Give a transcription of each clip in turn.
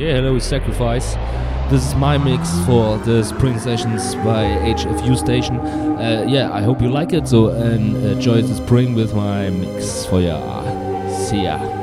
Yeah, hello, Sacrifice. This is my mix for the spring sessions by HFU Station. Uh, yeah, I hope you like it. So, and enjoy the spring with my mix for ya. See ya.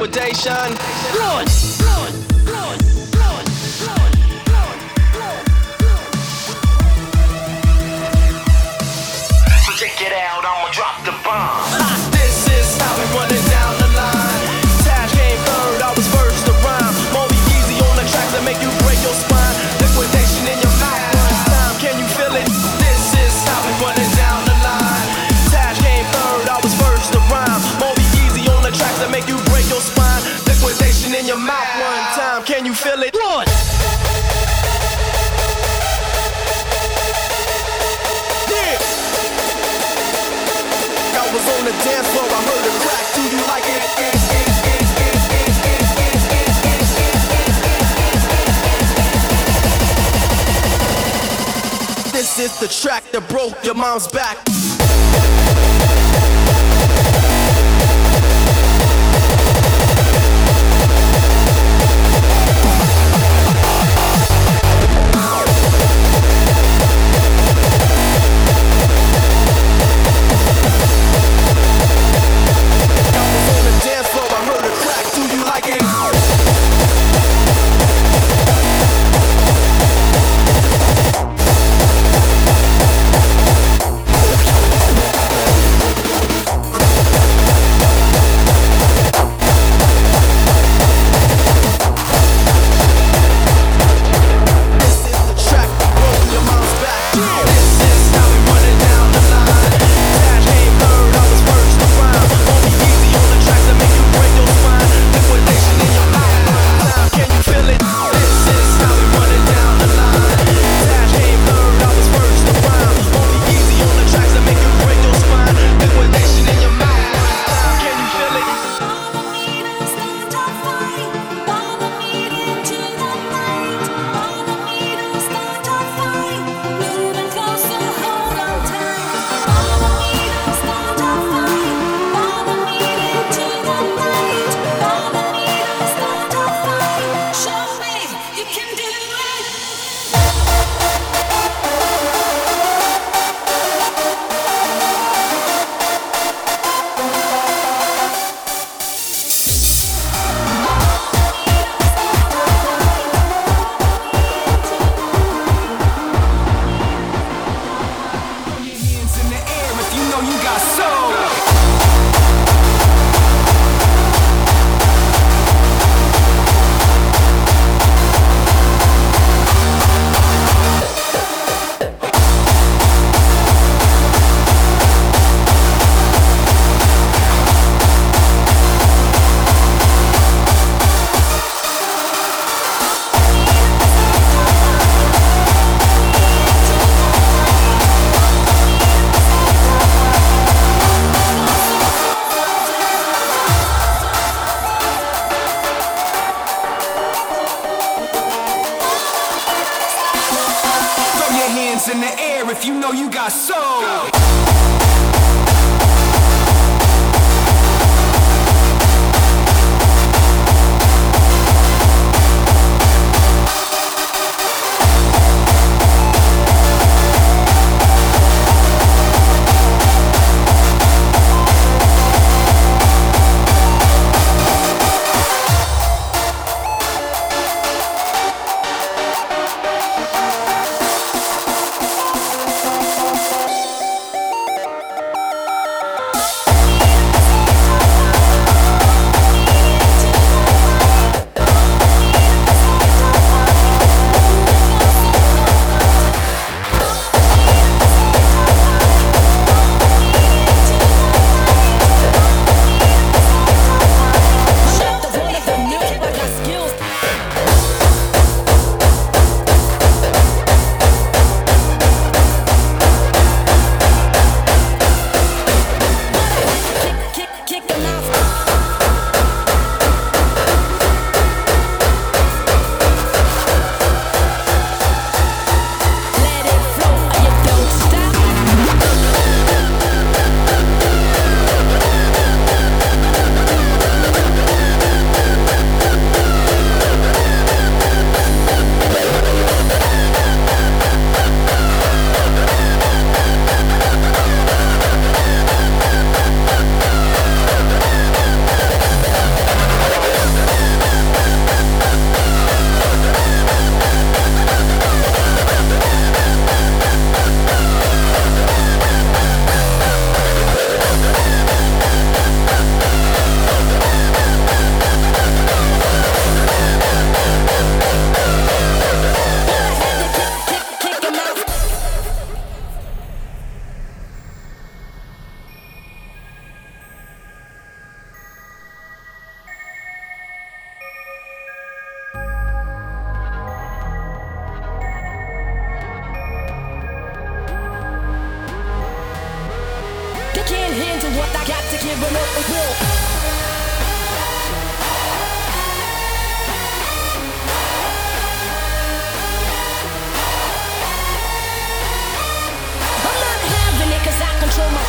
Liquidation. Run. check it out, I'ma drop the bomb. Is the track that broke your mom's back.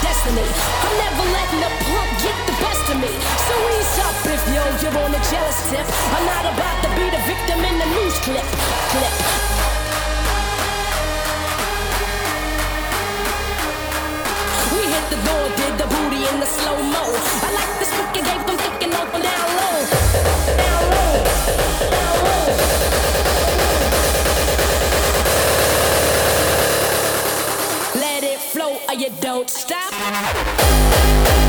destiny. I'm never letting a punk get the best of me. So ease up if yo, you're on a jealous tip. I'm not about to be the victim in the news clip. Clip. the door did the booty in the slow mo. I like the this wicked day from don't stop.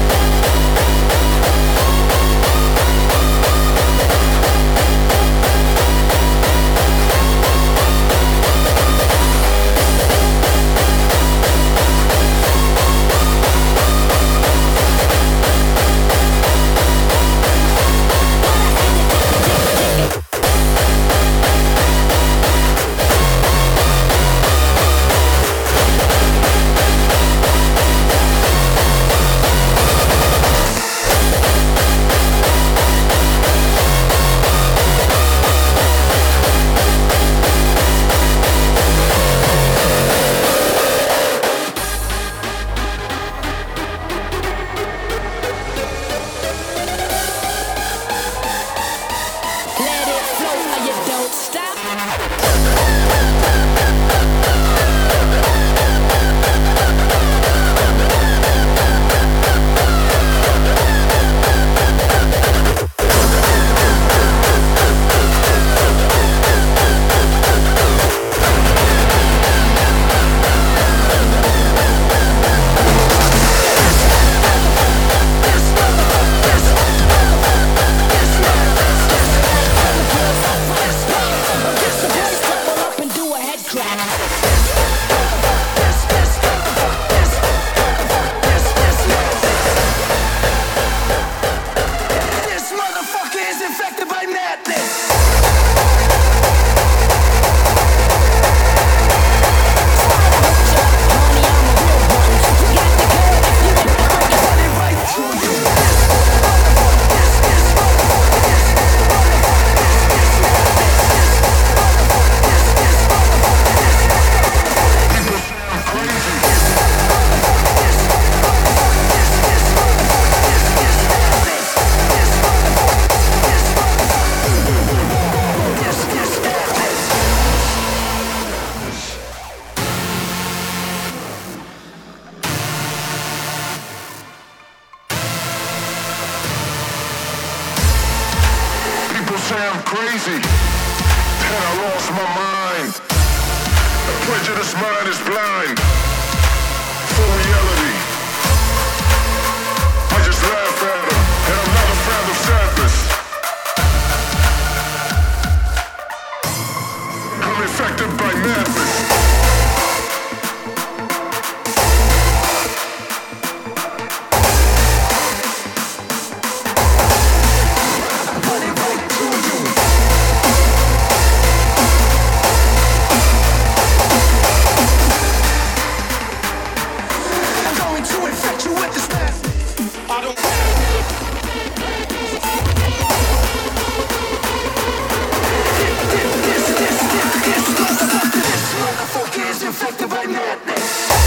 It's like divine madness.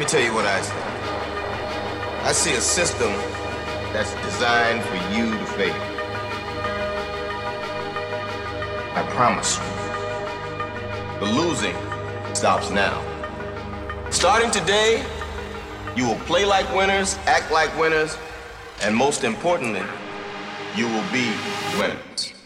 me tell you what I see. I see a system that's designed for you to fail. I promise you. The losing stops now. Starting today, you will play like winners, act like winners, and most importantly, you will be winners.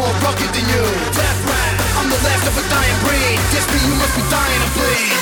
more rugged than you. Death rat, I'm the last of a dying breed. This me, you must be dying to bleed.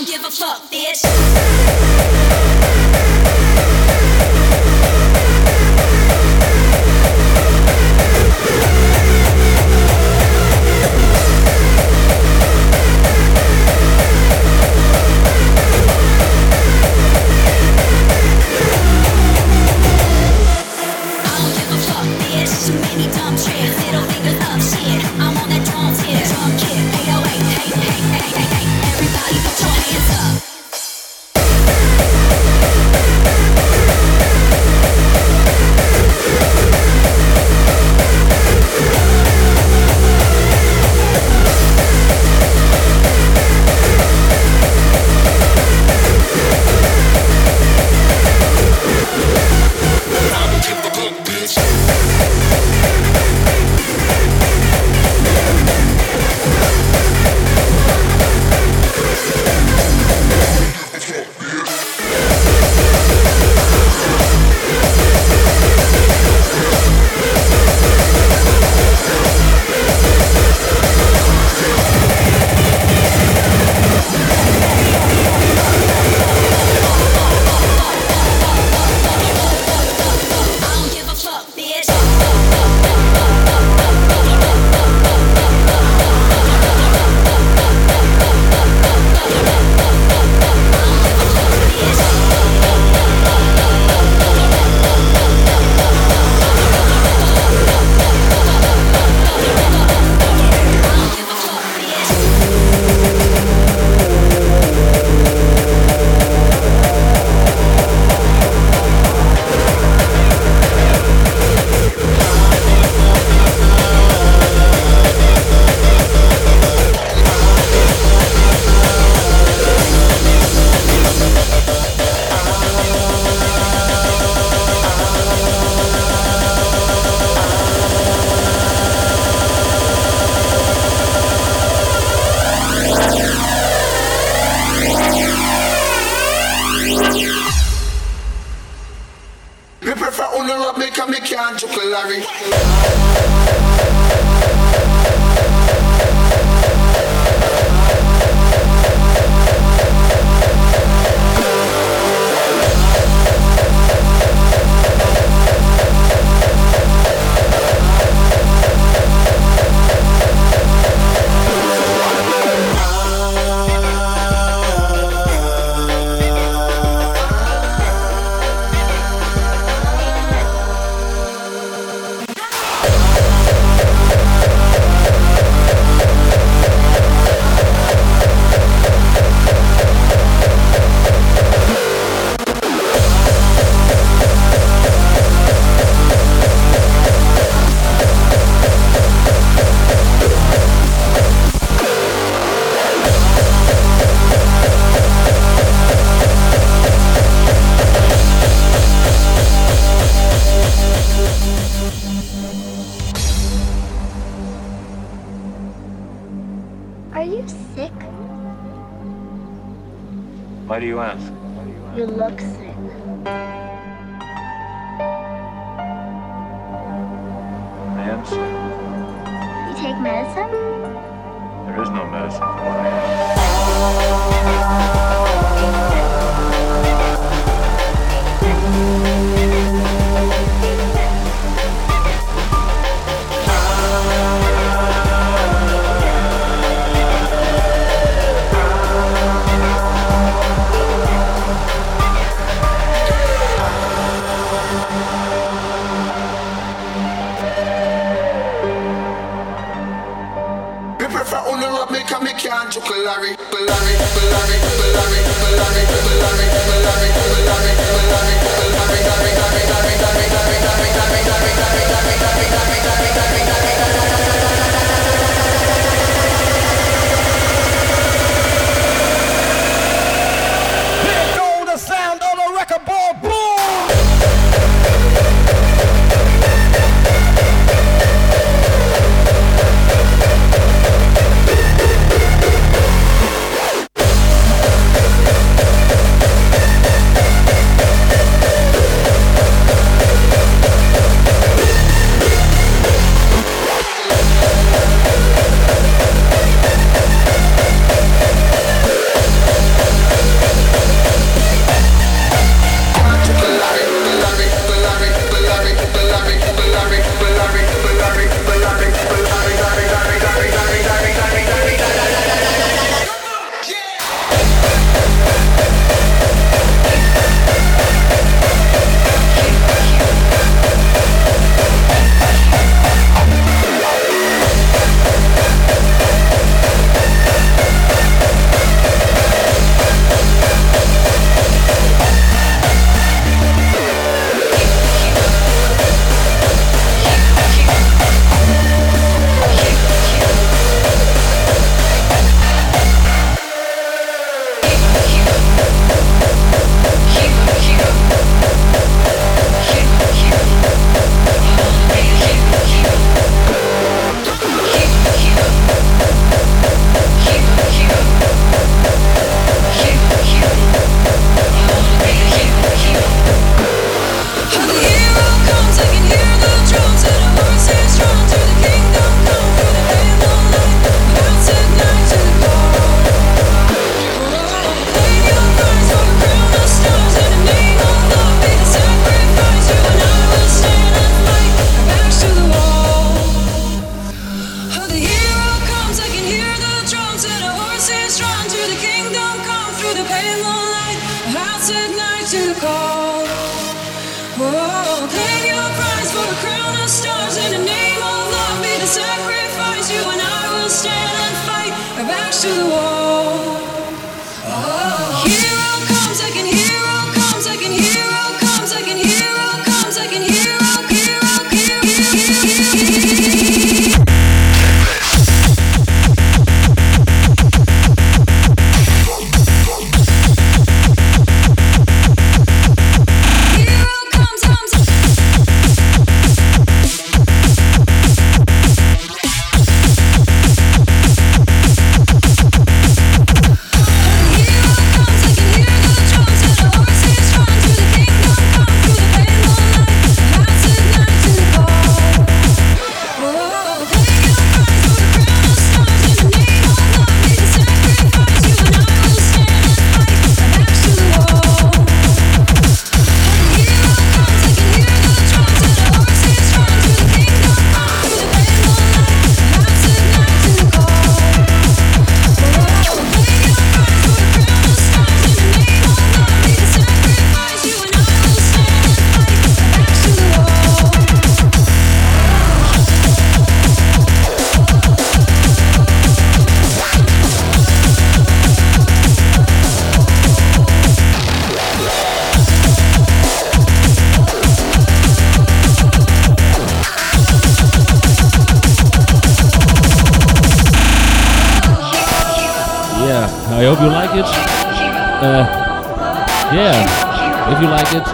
Don't give a fuck, bitch.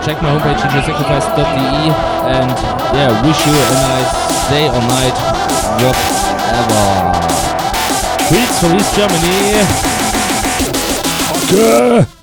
check my homepage musicquest.de and yeah, wish you a nice day or night, whatever. Greetings from East Germany. Okay.